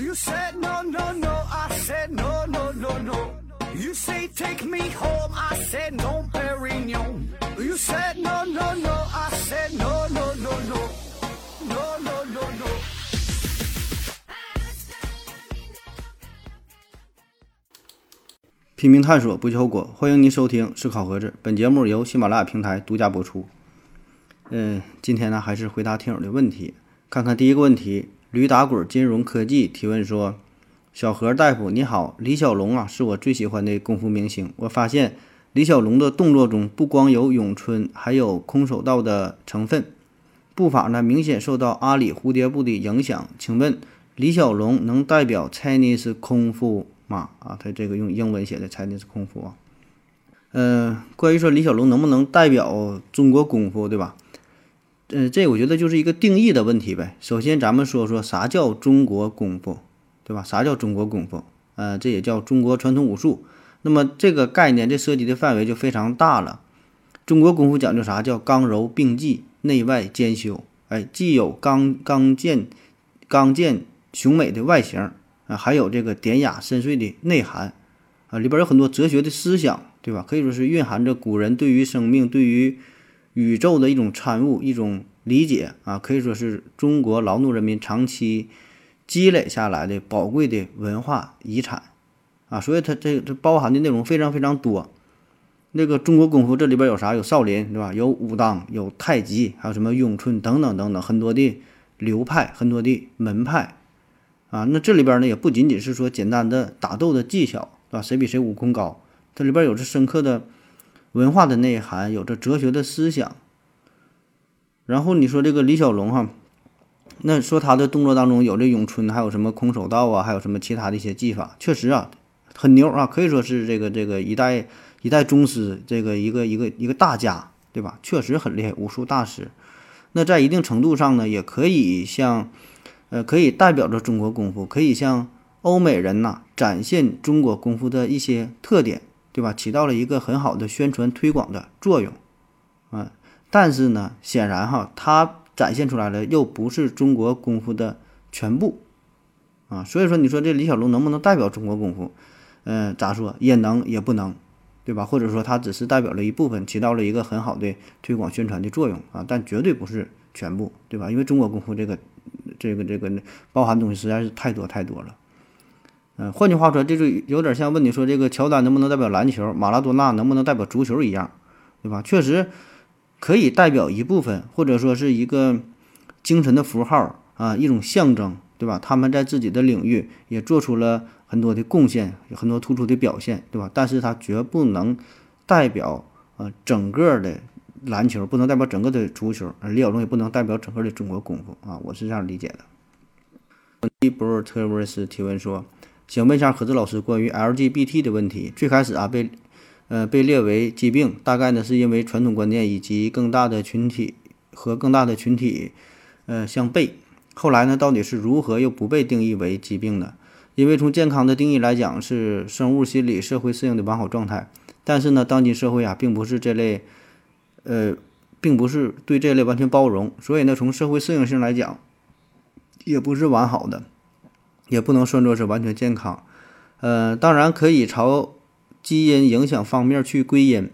You said no, no, no. I said no, no, no, no. You say take me home. I said no, Perignon. You said no, no, no. I said no, no, no, no. No, no, no, no. 拼命探索，不计后果。欢迎您收听《思考盒子》，本节目由喜马拉雅平台独家播出。嗯，今天呢，还是回答听友的问题。看看第一个问题，驴打滚金融科技提问说：“小何大夫你好，李小龙啊是我最喜欢的功夫明星。我发现李小龙的动作中不光有咏春，还有空手道的成分，步法呢明显受到阿里蝴蝶步的影响。请问李小龙能代表 Chinese 功夫吗？啊，他这个用英文写的 Chinese 功夫啊。嗯、关于说李小龙能不能代表中国功夫，对吧？呃，这我觉得就是一个定义的问题呗。首先，咱们说说啥叫中国功夫，对吧？啥叫中国功夫？呃，这也叫中国传统武术。那么这个概念，这涉及的范围就非常大了。中国功夫讲究啥叫刚柔并济、内外兼修？哎，既有刚刚健、刚健雄美的外形啊，还有这个典雅深邃的内涵啊，里边有很多哲学的思想，对吧？可以说是蕴含着古人对于生命、对于宇宙的一种参悟、一种理解啊，可以说是中国劳动人民长期积累下来的宝贵的文化遗产啊，所以它这这包含的内容非常非常多。那个中国功夫这里边有啥？有少林，对吧？有武当，有太极，还有什么咏春等等等等，很多的流派，很多的门派啊。那这里边呢，也不仅仅是说简单的打斗的技巧，对吧？谁比谁武功高？这里边有着深刻的文化的内涵，有着哲学的思想。然后你说这个李小龙哈，那说他的动作当中有这咏春，还有什么空手道啊，还有什么其他的一些技法，确实啊，很牛啊，可以说是这个这个一代一代宗师，这个一个一个一个大家，对吧？确实很厉害，武术大师。那在一定程度上呢，也可以像，呃，可以代表着中国功夫，可以向欧美人呐展现中国功夫的一些特点，对吧？起到了一个很好的宣传推广的作用，啊。但是呢，显然哈，它展现出来的又不是中国功夫的全部，啊，所以说你说这李小龙能不能代表中国功夫？嗯、咋说也能也不能，对吧？或者说他只是代表了一部分，起到了一个很好的推广宣传的作用啊，但绝对不是全部，对吧？因为中国功夫这个这个这个包含东西实在是太多太多了。嗯、换句话说，这就有点像问你说这个乔丹能不能代表篮球，马拉多纳能不能代表足球一样，对吧？确实。可以代表一部分，或者说是一个精神的符号啊，一种象征，对吧？他们在自己的领域也做出了很多的贡献，有很多突出的表现，对吧？但是它绝不能代表呃整个的篮球，不能代表整个的足球，李小龙也不能代表整个的中国功夫啊，我是这样理解的。一波特维斯提问说，想问一下何子老师关于 LGBT 的问题。最开始啊被呃，被列为疾病，大概呢是因为传统观念以及更大的群体和更大的群体呃相悖。后来呢，到底是如何又不被定义为疾病的？因为从健康的定义来讲，是生物、心理、社会适应的完好状态。但是呢，当今社会啊，并不是这类呃，并不是对这类完全包容，所以呢，从社会适应性来讲，也不是完好的，也不能算作是完全健康。呃，当然可以朝。基因影响方面去归因，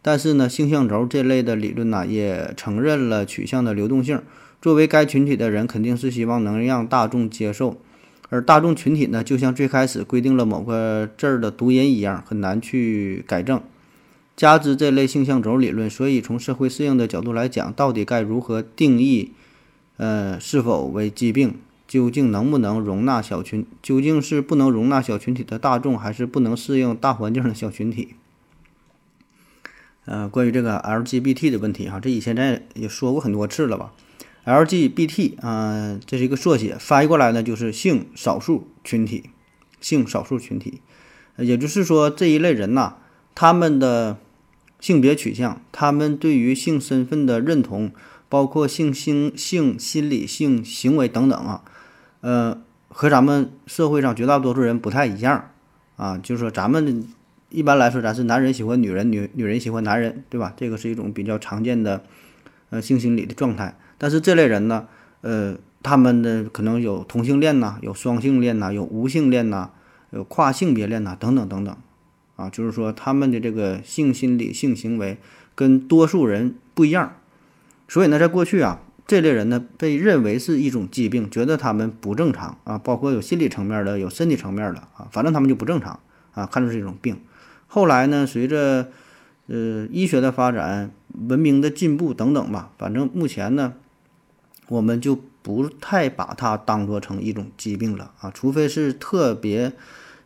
但是呢，性向轴这类的理论呢，也承认了取向的流动性。作为该群体的人，肯定是希望能让大众接受，而大众群体呢，就像最开始规定了某个字儿的读音一样，很难去改正。加之这类性向轴理论，所以从社会适应的角度来讲，到底该如何定义？呃，是否为疾病？究竟能不能容纳小群？究竟是不能容纳小群体的大众，还是不能适应大环境的小群体？呃，关于这个 LGBT 的问题哈，这以前咱也说过很多次了吧？LGBT 啊、这是一个缩写，翻译过来呢就是性少数群体，性少数群体，也就是说这一类人呐，他们的性别取向，他们对于性身份的认同，包括性心性心理、性行为等等啊。呃，和咱们社会上绝大多数人不太一样啊，就是说咱们一般来说，咱是男人喜欢女人，女女人喜欢男人，对吧？这个是一种比较常见的呃性心理的状态。但是这类人呢，呃，他们的可能有同性恋呐，有双性恋呐，有无性恋呐，有跨性别恋呐，等等等等，啊，就是说他们的这个性心理、性行为跟多数人不一样，所以呢，在过去啊，这类人呢被认为是一种疾病，觉得他们不正常啊，包括有心理层面的，有身体层面的啊，反正他们就不正常啊，看作是一种病。后来呢，随着呃医学的发展、文明的进步等等吧，反正目前呢，我们就。不太把它当做成一种疾病了啊，除非是特别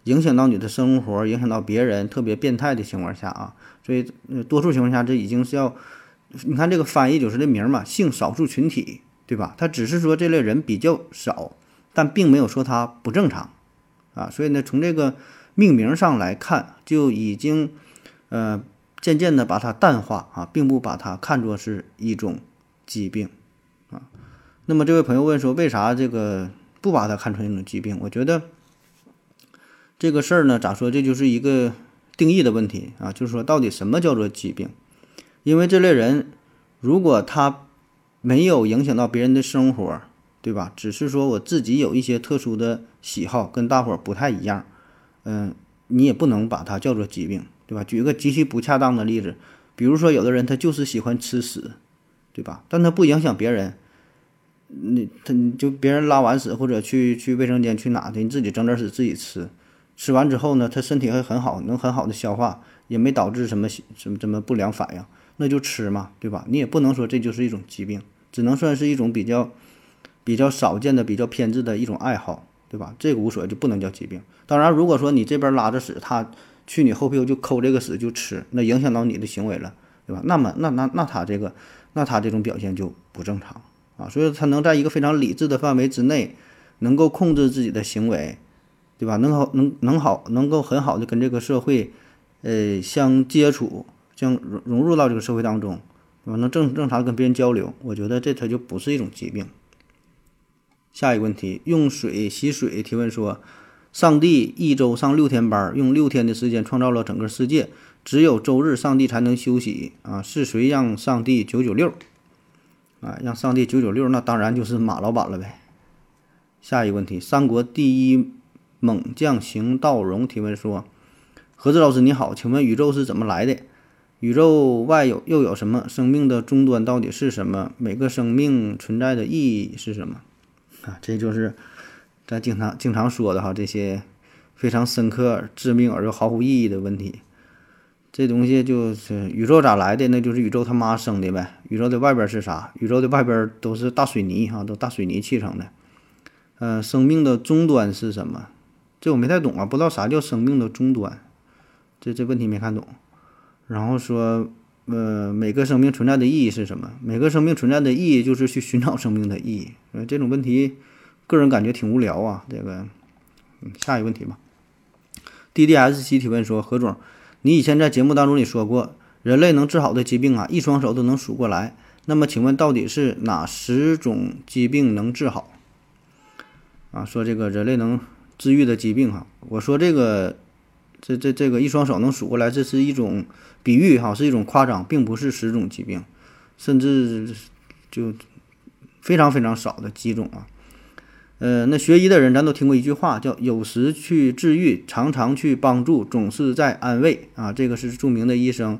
影响到你的生活、影响到别人、特别变态的情况下啊。所以，多数情况下，这已经是要你看这个翻译就是这名嘛，性少数群体，对吧？他只是说这类人比较少，但并没有说他不正常啊。所以呢，从这个命名上来看，就已经呃渐渐的把它淡化啊，并不把它看作是一种疾病啊。那么这位朋友问说：“为啥这个不把它看成一种疾病？”我觉得这个事儿呢，咋说？这就是一个定义的问题啊。就是说，到底什么叫做疾病？因为这类人，如果他没有影响到别人的生活，对吧？只是说我自己有一些特殊的喜好，跟大伙儿不太一样，嗯，你也不能把它叫做疾病，对吧？举一个极其不恰当的例子，比如说有的人他就是喜欢吃屎，对吧？但他不影响别人。你他你就别人拉完屎或者去去卫生间去哪的，你自己整点屎自己吃，吃完之后呢，他身体还很好，能很好的消化，也没导致什么什么什么不良反应，那就吃嘛，对吧？你也不能说这就是一种疾病，只能算是一种比较比较少见的、比较偏执的一种爱好，对吧？这个无所谓，就不能叫疾病。当然，如果说你这边拉着屎，他去你后屁股就抠这个屎就吃，那影响到你的行为了，对吧？那么那那那他这个那他这种表现就不正常。啊，所以他能在一个非常理智的范围之内，能够控制自己的行为，对吧？能好能能好能够很好的跟这个社会，呃，相接触，相融融入到这个社会当中，对吧？能正正常跟别人交流，我觉得这他就不是一种疾病。下一个问题，用水洗水提问说，上帝一周上六天班，用六天的时间创造了整个世界，只有周日上帝才能休息啊？是谁让上帝九九六？啊，让上帝九九六，那当然就是马老板了呗。下一个问题，三国第一猛将邢道荣提问说：“何志老师你好，请问宇宙是怎么来的？宇宙外有又有什么？生命的终端到底是什么？每个生命存在的意义是什么？”啊，这就是咱经常经常说的哈，这些非常深刻、致命而又毫无意义的问题。这东西就是宇宙咋来的？那就是宇宙他妈生的呗。宇宙的外边是啥？宇宙的外边都是大水泥哈，都大水泥砌成的。呃，生命的终端是什么？这我没太懂啊，不知道啥叫生命的终端。这这问题没看懂。然后说，呃，每个生命存在的意义是什么？每个生命存在的意义就是去寻找生命的意义。呃，这种问题，个人感觉挺无聊啊。这个，嗯，下一个问题吧。D D S 七提问说，何总。你以前在节目当中你说过，人类能治好的疾病啊，一双手都能数过来。那么，请问到底是哪十种疾病能治好？啊，说这个人类能治愈的疾病哈，我说这个，这这这个一双手能数过来，这是一种比喻哈，是一种夸张，并不是十种疾病，甚至就非常非常少的几种啊。呃，那学医的人，咱都听过一句话，叫“有时去治愈，常常去帮助，总是在安慰”啊。这个是著名的医生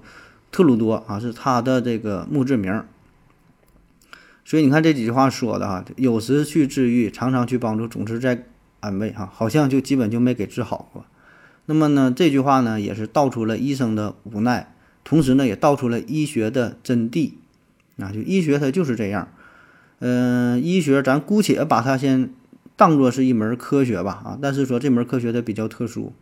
特鲁多啊，是他的这个墓志铭。所以你看这几句话说的哈，有时去治愈，常常去帮助，总是在安慰哈，好像就基本就没给治好过。那么呢，这句话呢，也是道出了医生的无奈，同时呢，也道出了医学的真谛啊。就医学它就是这样，嗯，医学咱姑且把它先。当做是一门科学吧，啊，但是说这门科学的比较特殊，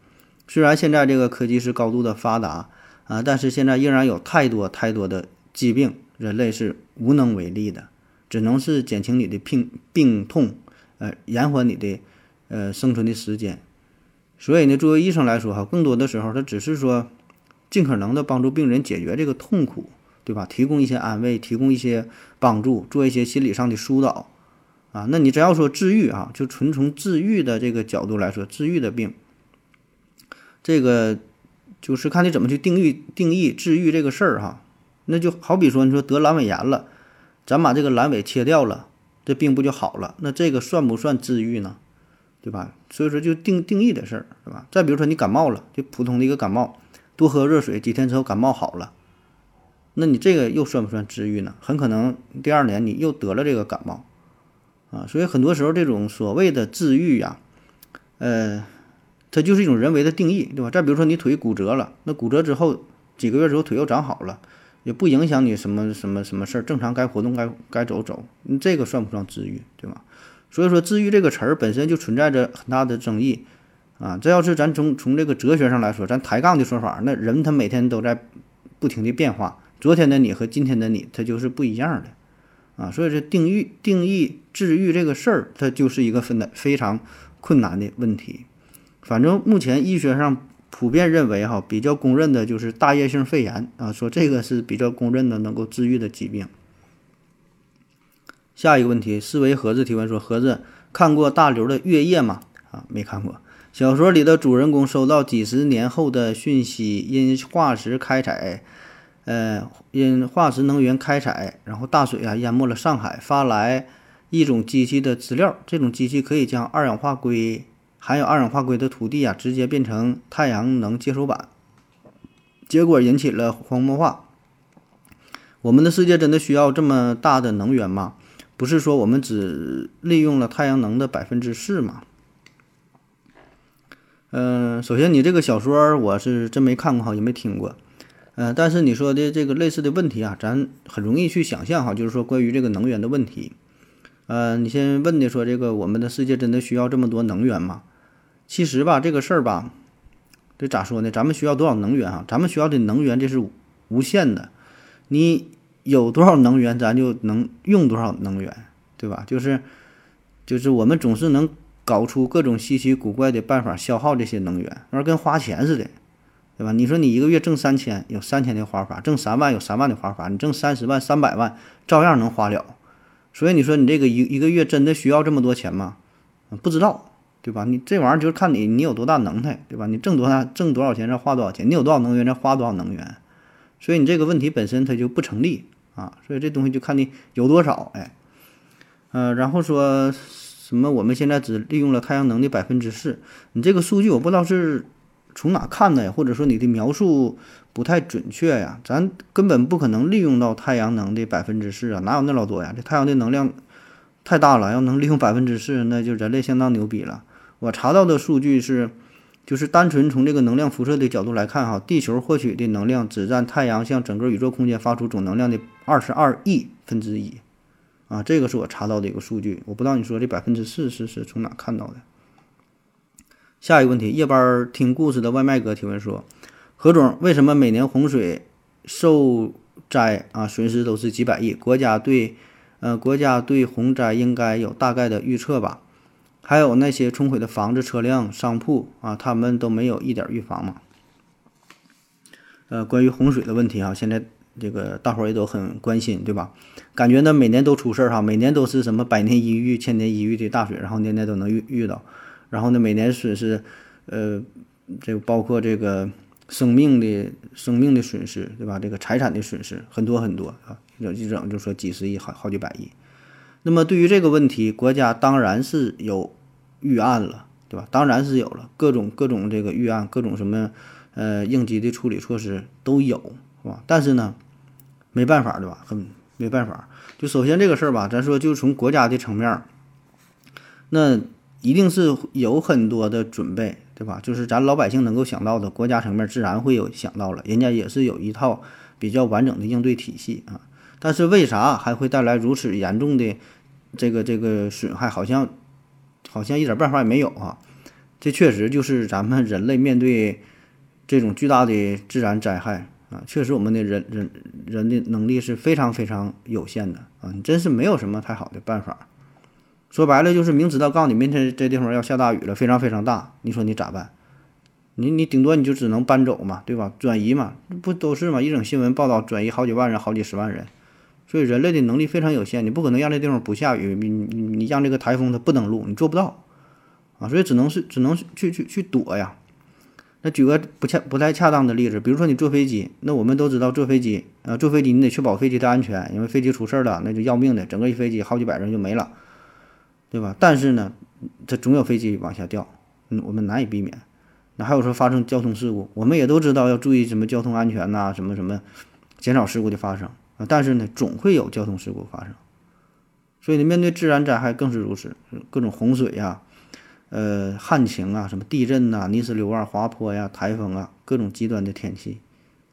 虽然现在这个科技是高度的发达啊，但是现在依然有太多太多的疾病，人类是无能为力的，只能是减轻你的病病痛，呃，延缓你的呃生存的时间。所以呢，作为医生来说哈，更多的时候他只是说尽可能的帮助病人解决这个痛苦，对吧？提供一些安慰，提供一些帮助，做一些心理上的疏导。啊，那你只要说治愈啊，就纯从治愈的这个角度来说，治愈的病，这个就是看你怎么去定义定义治愈这个事儿哈。那就好比说，你说得阑尾炎了，咱把这个阑尾切掉了，这病不就好了？那这个算不算治愈呢？对吧？所以说就定定义的事儿，是吧？再比如说你感冒了，就普通的一个感冒，多喝热水，几天之后感冒好了，那你这个又算不算治愈呢？很可能第二年你又得了这个感冒，啊，所以很多时候这种所谓的治愈呀，呃，它就是一种人为的定义，对吧？再比如说你腿骨折了，那骨折之后几个月之后腿又长好了，也不影响你什么什么什么事儿，正常该活动该该走走，你这个算不算治愈，对吧？所以说，治愈这个词儿本身就存在着很大的争议，啊，这要是咱从从这个哲学上来说，咱抬杠的说法，那人他每天都在不停的变化，昨天的你和今天的你，他就是不一样的，啊，所以这定义定义治愈这个事儿，它就是一个分的非常困难的问题。反正目前医学上普遍认为，哈，比较公认的就是大叶性肺炎，啊，说这个是比较公认的能够治愈的疾病。下一个问题，思维盒子提问说：“盒子看过大刘的《月夜》吗？啊，没看过。小说里的主人公收到几十年后的讯息，因化石开采，呃，因化石能源开采，然后大水啊淹没了上海，发来一种机器的资料。这种机器可以将二氧化硅含有二氧化硅的土地啊，直接变成太阳能接收板。结果引起了荒漠化。我们的世界真的需要这么大的能源吗？”不是说我们只利用了太阳能的百分之四吗？嗯，首先你这个小说我是真没看过哈，也没听过。嗯，但是你说的这个类似的问题啊，咱很容易去想象哈，就是说关于这个能源的问题。呃，你先问的说这个我们的世界真的需要这么多能源吗？其实吧，这个事儿吧，这咋说呢？咱们需要多少能源啊？咱们需要的能源这是无限的，你。有多少能源，咱就能用多少能源，对吧？就是，就是我们总是能搞出各种稀奇古怪的办法消耗这些能源，而跟花钱似的，对吧？你说你一个月挣三千，有三千的花法；挣三万有三万的花法；你挣三十万、三百万，照样能花了。所以你说你这个一一个月真的需要这么多钱吗？不知道，对吧？你这玩意儿就是看你你有多大能耐，对吧？你挣多大挣多少钱，再花多少钱；你有多少能源，再花多少能源。所以你这个问题本身它就不成立啊，所以这东西就看你有多少，哎，呃，然后说什么我们现在只利用了太阳能的百分之四，你这个数据我不知道是从哪看的呀，或者说你的描述不太准确呀，咱根本不可能利用到太阳能的百分之四啊，哪有那老多呀？这太阳的能量太大了，要能利用百分之四，那就人类相当牛逼了。我查到的数据是。就是单纯从这个能量辐射的角度来看，哈，地球获取的能量只占太阳向整个宇宙空间发出总能量的二十二亿分之一，啊，这个是我查到的一个数据，我不知道你说这百分之四是是从哪看到的。下一个问题，夜班听故事的外卖哥提问说，何总，为什么每年洪水受灾啊损失都是几百亿？国家对，呃，国家对洪灾应该有大概的预测吧？还有那些冲毁的房子、车辆、商铺啊，他们都没有一点预防吗？呃，关于洪水的问题啊，现在这个大伙儿也都很关心，对吧？感觉呢每年都出事儿哈，每年都是什么百年一遇、千年一遇的大水，然后年年都能遇遇到，然后呢每年损失，呃，这包括这个生命的生命的损失，对吧？这个财产的损失很多很多啊，有一整就说几十亿、好好几百亿。那么对于这个问题，国家当然是有。预案了，对吧？当然是有了，各种各种这个预案，各种什么呃应急的处理措施都有，是吧？但是呢，没办法，对吧？很没办法。就首先这个事儿吧，咱说就从国家的层面，那一定是有很多的准备，对吧？就是咱老百姓能够想到的，国家层面自然会有想到了，人家也是有一套比较完整的应对体系啊。但是为啥还会带来如此严重的这个这个损害？好像。好像一点办法也没有啊！这确实就是咱们人类面对这种巨大的自然灾害啊，确实我们的人人人的能力是非常非常有限的啊！你真是没有什么太好的办法。说白了就是明知道告诉你明天这地方要下大雨了，非常非常大，你说你咋办？你你顶多你就只能搬走嘛，对吧？转移嘛，不都是嘛？一整新闻报道转移好几万人、好几十万人。所以人类的能力非常有限，你不可能让这地方不下雨，你你你让这个台风它不登陆，你做不到啊！所以只能是只能去去去躲呀。那举个不恰不太恰当的例子，比如说你坐飞机，那我们都知道坐飞机，啊，坐飞机你得确保飞机的安全，因为飞机出事儿了那就要命的，整个一飞机好几百人就没了，对吧？但是呢，这总有飞机往下掉，嗯，我们难以避免。那还有说发生交通事故，我们也都知道要注意什么交通安全呐，什么什么，减少事故的发生但是呢，总会有交通事故发生，所以呢，面对自然灾害更是如此，各种洪水呀。呃，旱情啊，什么地震呐、泥石流啊、滑坡呀、台风啊，各种极端的天气，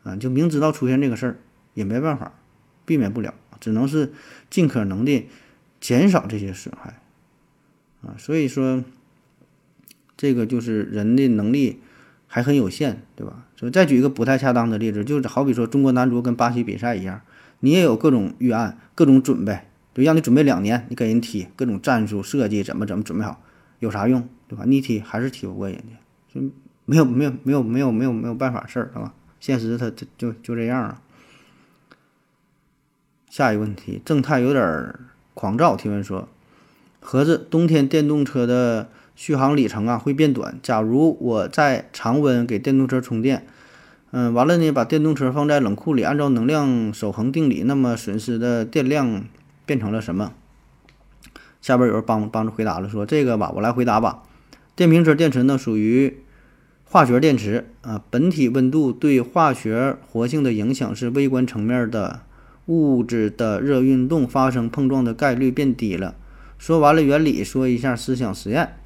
啊，就明知道出现这个事儿，也没办法，避免不了，只能是尽可能的减少这些损害，啊，所以说，这个就是人的能力还很有限，对吧？所以再举一个不太恰当的例子，就是好比说中国男足跟巴西比赛一样，你也有各种预案、各种准备，就让你准备两年，你给人踢，各种战术设计怎么怎么准备好。有啥用，对吧？你踢还是踢不过人家，就没有没有没有没有没有没有办法事儿，是吧？现实它就就就这样啊。下一个问题，正太有点狂躁提问说：盒子，冬天电动车的续航里程啊会变短。假如我在常温给电动车充电，嗯，完了呢，把电动车放在冷库里，按照能量守恒定理，那么损失的电量变成了什么？下边有人帮帮着回答了，说这个吧，我来回答吧。电瓶车电池呢属于化学电池啊，本体温度对化学活性的影响是微观层面的物质的热运动发生碰撞的概率变低了。说完了原理，说一下思想实验：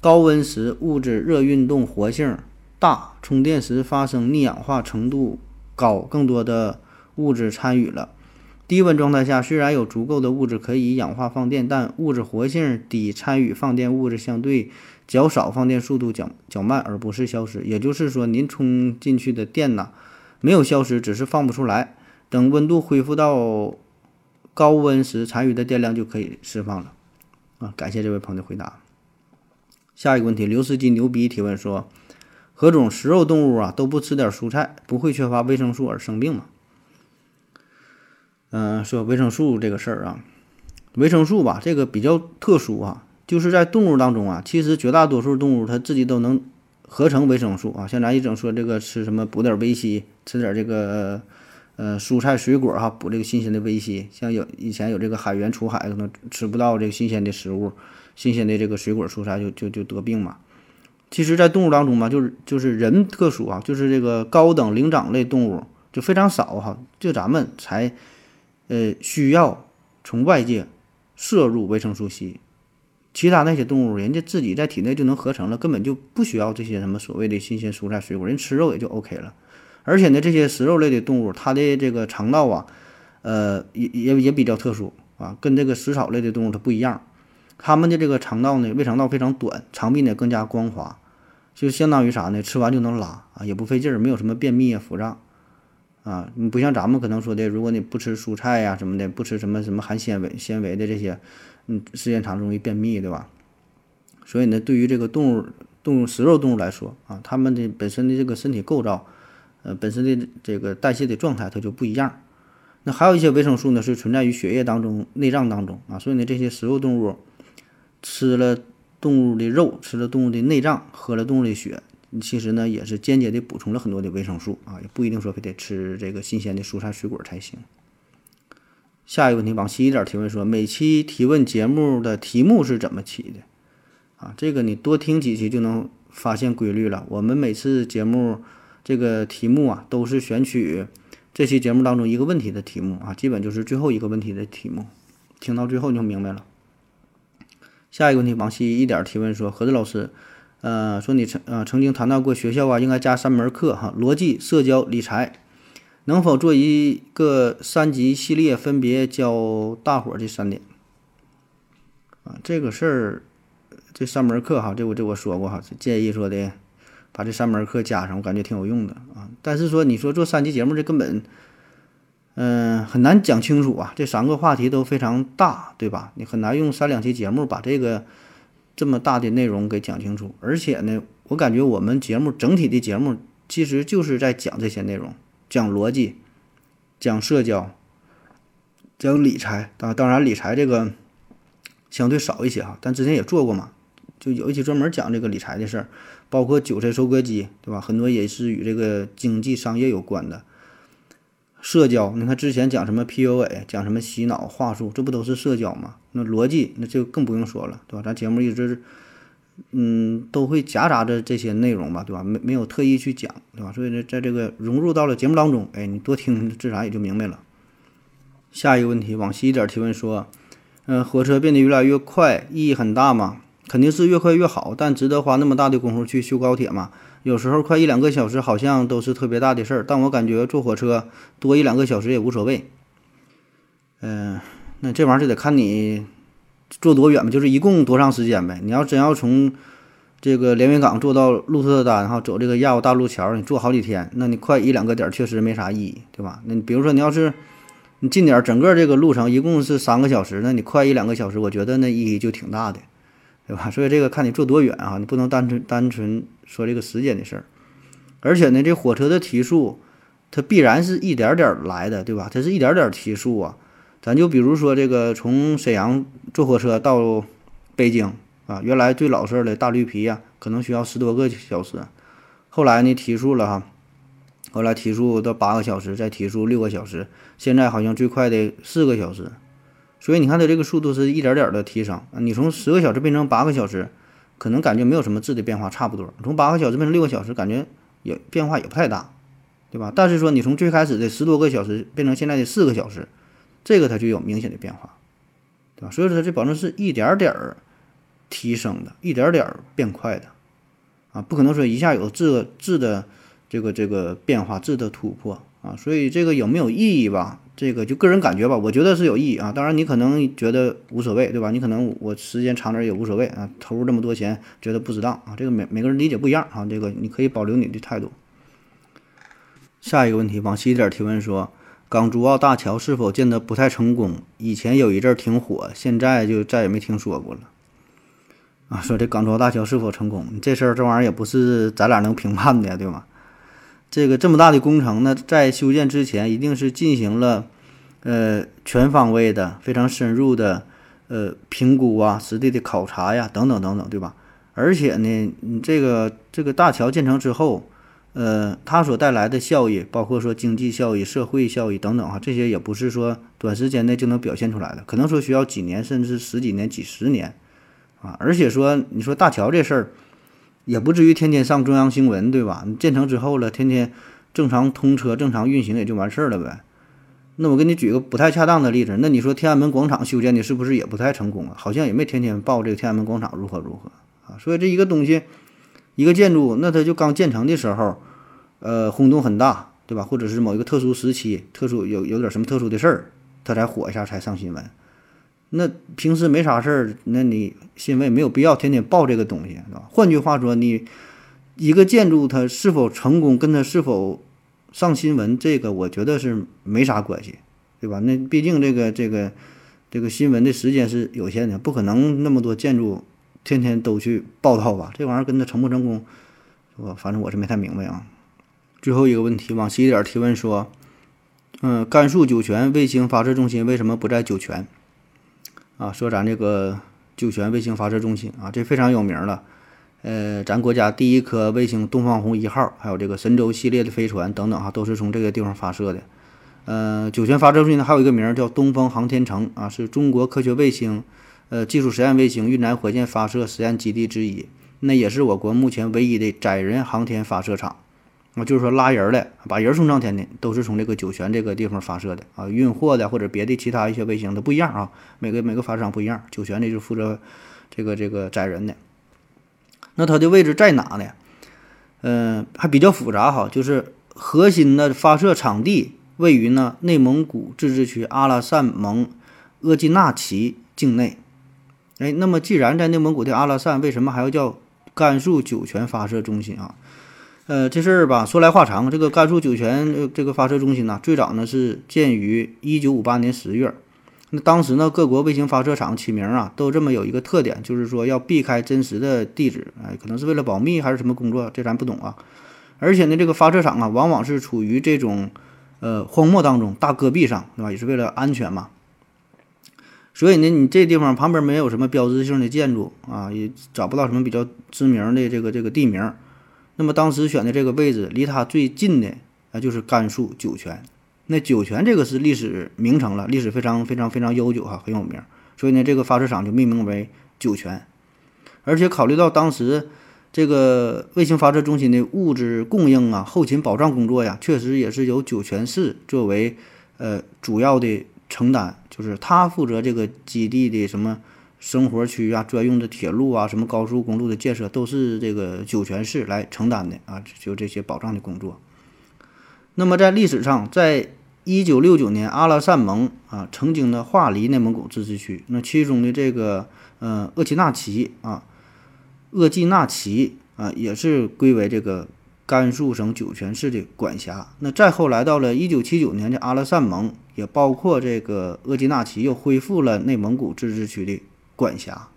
高温时物质热运动活性大，充电时发生逆氧化程度高，更多的物质参与了。低温状态下，虽然有足够的物质可以氧化放电，但物质活性低，参与放电物质相对较少，放电速度较较慢，而不是消失。也就是说，您充进去的电呐，没有消失，只是放不出来。等温度恢复到高温时，残余的电量就可以释放了。啊，感谢这位朋友的回答。下一个问题，刘司机牛逼提问说：何种食肉动物啊都不吃点蔬菜，不会缺乏维生素而生病吗？嗯，说维生素这个事儿啊，维生素吧，这个比较特殊啊，就是在动物当中啊，其实绝大多数动物它自己都能合成维生素啊。像咱一整说这个吃什么补点维 C，吃点这个呃蔬菜水果哈，补这个新鲜的维 C。像有以前有这个海员出海可能吃不到这个新鲜的食物，新鲜的这个水果蔬菜就就就得病嘛。其实，在动物当中吧，就是就是人特殊啊，就是这个高等灵长类动物就非常少哈，就咱们才。呃，需要从外界摄入维生素 C，其他那些动物，人家自己在体内就能合成了，根本就不需要这些什么所谓的新鲜蔬菜水果，人吃肉也就 OK 了。而且呢，这些食肉类的动物，它的这个肠道啊，呃，也也也比较特殊啊，跟这个食草类的动物它不一样，它们的这个肠道呢，胃肠道非常短，肠壁呢更加光滑，就相当于啥呢？吃完就能拉啊，也不费劲儿，没有什么便秘啊、腹胀。啊，你不像咱们可能说的，如果你不吃蔬菜呀什么的，不吃什么什么含纤维纤维的这些，嗯，时间长容易便秘，对吧？所以呢，对于这个动物动物食肉动物来说啊，它们的本身的这个身体构造，呃，本身的这个代谢的状态它就不一样。那还有一些维生素呢，是存在于血液当中、内脏当中啊。所以呢，这些食肉动物吃了动物的肉，吃了动物的内脏，喝了动物的血。其实呢，也是间接的补充了很多的维生素啊，也不一定说非得吃这个新鲜的蔬菜水果才行。下一个问题，往细一点提问说，每期提问节目的题目是怎么起的？啊，这个你多听几期就能发现规律了。我们每次节目这个题目啊，都是选取这期节目当中一个问题的题目啊，基本就是最后一个问题的题目，听到最后你就明白了。下一个问题，往细一点提问说，何子老师。呃，说你曾呃曾经谈到过学校啊，应该加三门课哈，逻辑、社交、理财，能否做一个三级系列，分别教大伙这三点？啊，这个事儿，这三门课哈，这我这我说过哈，建议说的把这三门课加上，我感觉挺有用的啊。但是说你说做三级节目，这根本嗯很难讲清楚啊，这三个话题都非常大，对吧？你很难用三两期节目把这个。这么大的内容给讲清楚，而且呢，我感觉我们节目整体的节目其实就是在讲这些内容，讲逻辑，讲社交，讲理财。当当然，理财这个相对少一些哈，但之前也做过嘛，就有一期专门讲这个理财的事儿，包括韭菜收割机，对吧？很多也是与这个经济商业有关的。社交，你看之前讲什么 PUA，讲什么洗脑话术，这不都是社交吗？那逻辑那就更不用说了，对吧？咱节目一直，嗯，都会夹杂着这些内容吧，对吧？没没有特意去讲，对吧？所以呢，在这个融入到了节目当中，哎，你多听，自然也就明白了。下一个问题，往西一点提问说，嗯，火车变得越来越快，意义很大吗？肯定是越快越好，但值得花那么大的功夫去修高铁吗？有时候快一两个小时好像都是特别大的事儿，但我感觉坐火车多一两个小时也无所谓。嗯，那这玩意儿就得看你坐多远吧，就是一共多长时间呗。你要真要从这个连云港坐到鹿特丹，哈，走这个亚欧大陆桥，你坐好几天，那你快一两个点儿确实没啥意义，对吧？那你比如说你要是你近点儿，整个这个路程一共是三个小时，那你快一两个小时，我觉得那意义就挺大的。对吧？所以这个看你坐多远啊，你不能单纯单纯说这个时间的事儿。而且呢，这火车的提速，它必然是一点点来的，对吧？它是一点点提速啊。咱就比如说这个从沈阳坐火车到北京啊，原来最老式的大绿皮呀，可能需要十多个小时，后来呢提速了哈，后来提速到八个小时，再提速六个小时，现在好像最快的四个小时。所以你看它这个速度是一点点的提升，你从十个小时变成八个小时，可能感觉没有什么质的变化，差不多。从八个小时变成六个小时，感觉也变化也不太大，对吧？但是说你从最开始的十多个小时变成现在的四个小时，这个它就有明显的变化，对吧？所以说它这保证是一点点儿提升的，一点点儿变快的，啊，不可能说一下有质质的这个这个变化，质的突破啊。所以这个有没有意义吧？这个就个人感觉吧，我觉得是有意义啊。当然你可能觉得无所谓，对吧？你可能我时间长点也无所谓啊。投入这么多钱，觉得不值当啊。这个每每个人理解不一样啊。这个你可以保留你的态度。下一个问题，往细一点提问说，港珠澳大桥是否建得不太成功？以前有一阵儿挺火，现在就再也没听说过了。啊，说这港珠澳大桥是否成功？这事儿这玩意儿也不是咱俩能评判的，对吗？这个这么大的工程呢，在修建之前一定是进行了，呃，全方位的、非常深入的，呃，评估啊、实地的考察呀，等等等等，对吧？而且呢，你这个这个大桥建成之后，呃，它所带来的效益，包括说经济效益、社会效益等等啊，这些也不是说短时间内就能表现出来的，可能说需要几年，甚至十几年、几十年，啊，而且说你说大桥这事儿。也不至于天天上中央新闻，对吧？你建成之后了，天天正常通车、正常运行也就完事儿了呗。那我给你举个不太恰当的例子，那你说天安门广场修建的是不是也不太成功啊？好像也没天天报这个天安门广场如何如何啊。所以这一个东西，一个建筑，那它就刚建成的时候，呃，轰动很大，对吧？或者是某一个特殊时期、特殊有有点什么特殊的事儿，它才火一下，才上新闻。那平时没啥事儿，那你新闻没有必要天天报这个东西，是吧？换句话说，你一个建筑它是否成功，跟它是否上新闻，这个我觉得是没啥关系，对吧？那毕竟这个这个这个新闻的时间是有限的，不可能那么多建筑天天都去报道吧？这玩意儿跟它成不成功，是吧？反正我是没太明白啊。最后一个问题，往细一点提问说，嗯，甘肃酒泉卫星发射中心为什么不在酒泉？啊，说咱这个酒泉卫星发射中心啊，这非常有名了。呃，咱国家第一颗卫星东方红一号，还有这个神舟系列的飞船等等哈，都是从这个地方发射的。呃，酒泉发射中心呢还有一个名叫东风航天城啊，是中国科学卫星呃技术实验卫星运载火箭发射实验基地之一，那也是我国目前唯一的载人航天发射场。啊，就是说拉人的，把人送上天的，都是从这个酒泉这个地方发射的啊。运货的或者别的其他一些卫星都不一样啊，每个每个发射场不一样。酒泉呢就负责这个这个载人的。那它的位置在哪呢？嗯，还比较复杂哈，就是核心的发射场地位于呢内蒙古自治区阿拉善盟额济纳旗境内。哎，那么既然在内蒙古的阿拉善，为什么还要叫甘肃酒泉发射中心啊？呃，这事儿吧，说来话长。这个甘肃酒泉这个发射中心呢，最早呢是建于一九五八年十月。那当时呢，各国卫星发射场起名啊，都这么有一个特点，就是说要避开真实的地址，哎，可能是为了保密还是什么工作，这咱不懂啊。而且呢，这个发射场啊，往往是处于这种呃荒漠当中、大戈壁上，对吧？也是为了安全嘛。所以呢，你这地方旁边没有什么标志性的建筑啊，也找不到什么比较知名的这个这个地名。那么当时选的这个位置，离它最近的啊就是甘肃酒泉。那酒泉这个是历史名城了，历史非常非常非常悠久哈，很有名。所以呢，这个发射场就命名为酒泉。而且考虑到当时这个卫星发射中心的物质供应啊、后勤保障工作呀，确实也是由酒泉市作为呃主要的承担。就是他负责这个基地的什么生活区啊、专用的铁路啊、什么高速公路的建设，都是这个酒泉市来承担的啊，就这些保障的工作。那么在历史上，在一九六九年，阿拉善盟啊曾经的划离内蒙古自治区，那其中的这个呃鄂齐纳旗啊，鄂济纳旗啊，也是归为这个。甘肃省酒泉市的管辖。那再后来到了一九七九年的阿拉善盟，也包括这个额济纳旗，又恢复了内蒙古自治区的管辖。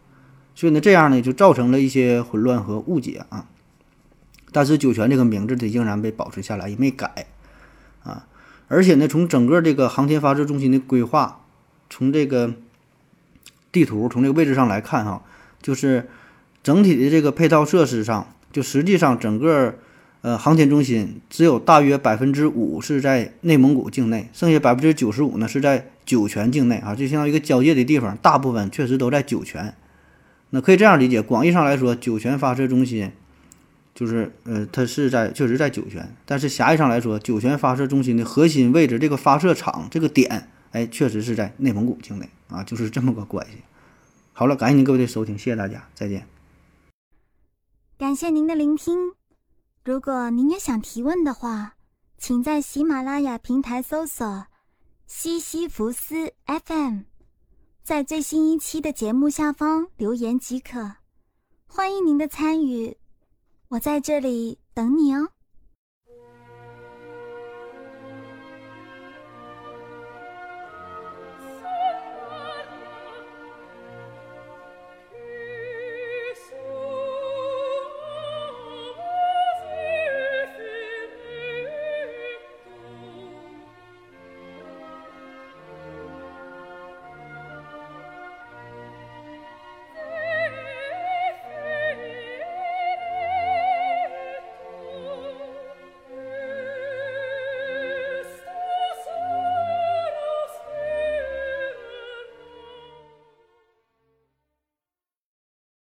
所以呢，这样呢就造成了一些混乱和误解啊。但是酒泉这个名字它仍然被保持下来，也没改啊。而且呢，从整个这个航天发射中心的规划，从这个地图，从这个位置上来看哈，就是整体的这个配套设施上，就实际上整个。呃，航天中心只有大约百分之五是在内蒙古境内，剩下百分之九十五呢是在酒泉境内啊，就相当于一个交界的地方，大部分确实都在酒泉。那可以这样理解，广义上来说，酒泉发射中心就是呃，它是在确实在酒泉，但是狭义上来说，酒泉发射中心的核心位置这个发射场这个点，哎，确实是在内蒙古境内啊，就是这么个关系。好了，感谢您各位的收听，谢谢大家，再见。感谢您的聆听。如果您也想提问的话，请在喜马拉雅平台搜索“西西弗斯 FM”，在最新一期的节目下方留言即可。欢迎您的参与，我在这里等你哦。